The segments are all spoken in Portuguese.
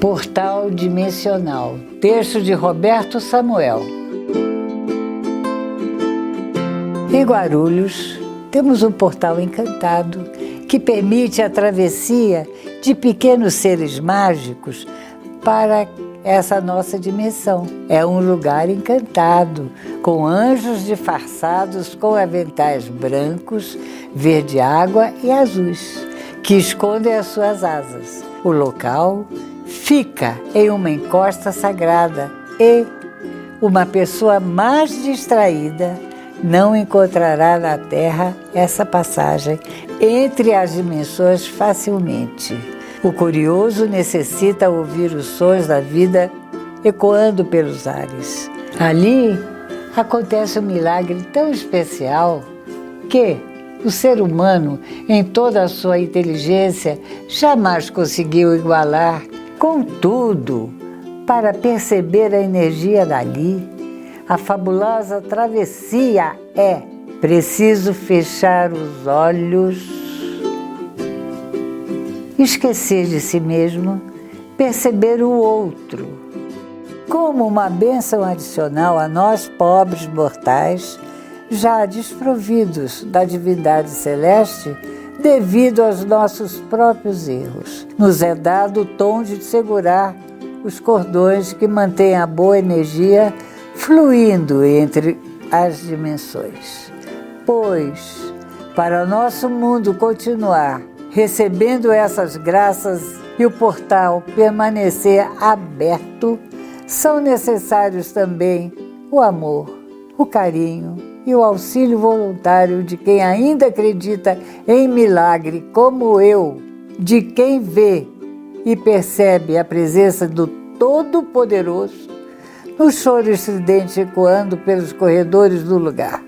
Portal Dimensional, texto de Roberto Samuel. Em Guarulhos, temos um portal encantado que permite a travessia de pequenos seres mágicos para essa nossa dimensão. É um lugar encantado, com anjos disfarçados com aventais brancos, verde água e azuis, que escondem as suas asas. O local fica em uma encosta sagrada e uma pessoa mais distraída não encontrará na Terra essa passagem entre as dimensões facilmente. O curioso necessita ouvir os sons da vida ecoando pelos ares. Ali acontece um milagre tão especial que o ser humano, em toda a sua inteligência, jamais conseguiu igualar Contudo, para perceber a energia dali, a fabulosa travessia é preciso fechar os olhos, esquecer de si mesmo, perceber o outro. Como uma bênção adicional a nós, pobres mortais, já desprovidos da divindade celeste, devido aos nossos próprios erros. Nos é dado o tom de segurar os cordões que mantêm a boa energia fluindo entre as dimensões. Pois, para o nosso mundo continuar recebendo essas graças e o portal permanecer aberto, são necessários também o amor, o carinho, e o auxílio voluntário de quem ainda acredita em milagre, como eu, de quem vê e percebe a presença do Todo-Poderoso no choro estridente ecoando pelos corredores do lugar.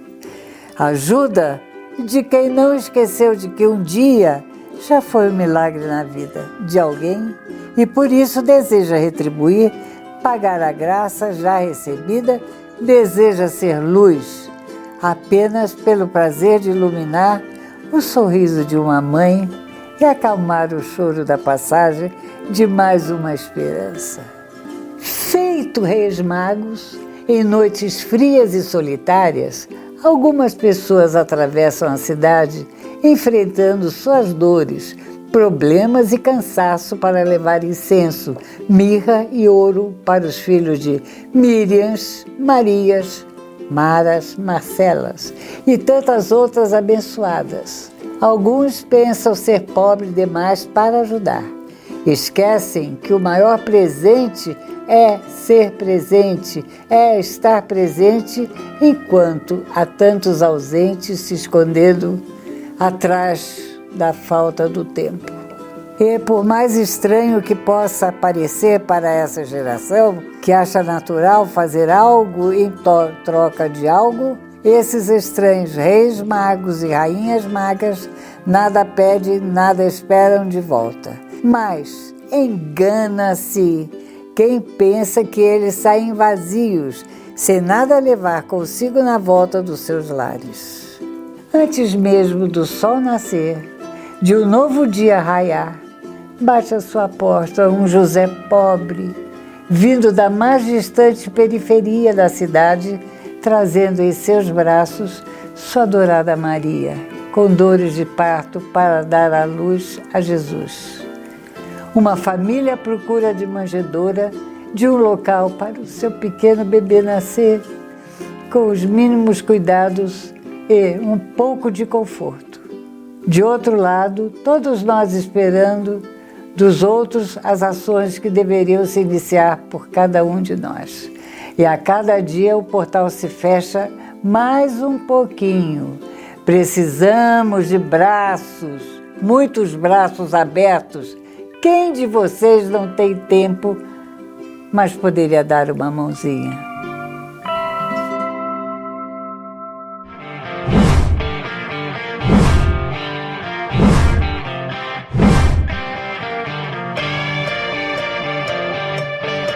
Ajuda de quem não esqueceu de que um dia já foi um milagre na vida de alguém e por isso deseja retribuir, pagar a graça já recebida, deseja ser luz apenas pelo prazer de iluminar o sorriso de uma mãe e acalmar o choro da passagem de mais uma esperança. Feito reis magos, em noites frias e solitárias, algumas pessoas atravessam a cidade enfrentando suas dores, problemas e cansaço para levar incenso, mirra e ouro para os filhos de Miriams, Marias, Maras, Marcelas e tantas outras abençoadas. Alguns pensam ser pobre demais para ajudar. Esquecem que o maior presente é ser presente, é estar presente, enquanto há tantos ausentes se escondendo atrás da falta do tempo. E por mais estranho que possa parecer para essa geração, que acha natural fazer algo em troca de algo, esses estranhos reis magos e rainhas magas nada pedem, nada esperam de volta. Mas engana-se quem pensa que eles saem vazios, sem nada levar consigo na volta dos seus lares. Antes mesmo do sol nascer, de um novo dia raiar, bate a sua porta um José pobre, vindo da mais distante periferia da cidade, trazendo em seus braços sua adorada Maria, com dores de parto para dar à luz a Jesus. Uma família procura de manjedoura de um local para o seu pequeno bebê nascer, com os mínimos cuidados e um pouco de conforto. De outro lado, todos nós esperando dos outros as ações que deveriam se iniciar por cada um de nós. E a cada dia o portal se fecha mais um pouquinho. Precisamos de braços, muitos braços abertos. Quem de vocês não tem tempo, mas poderia dar uma mãozinha?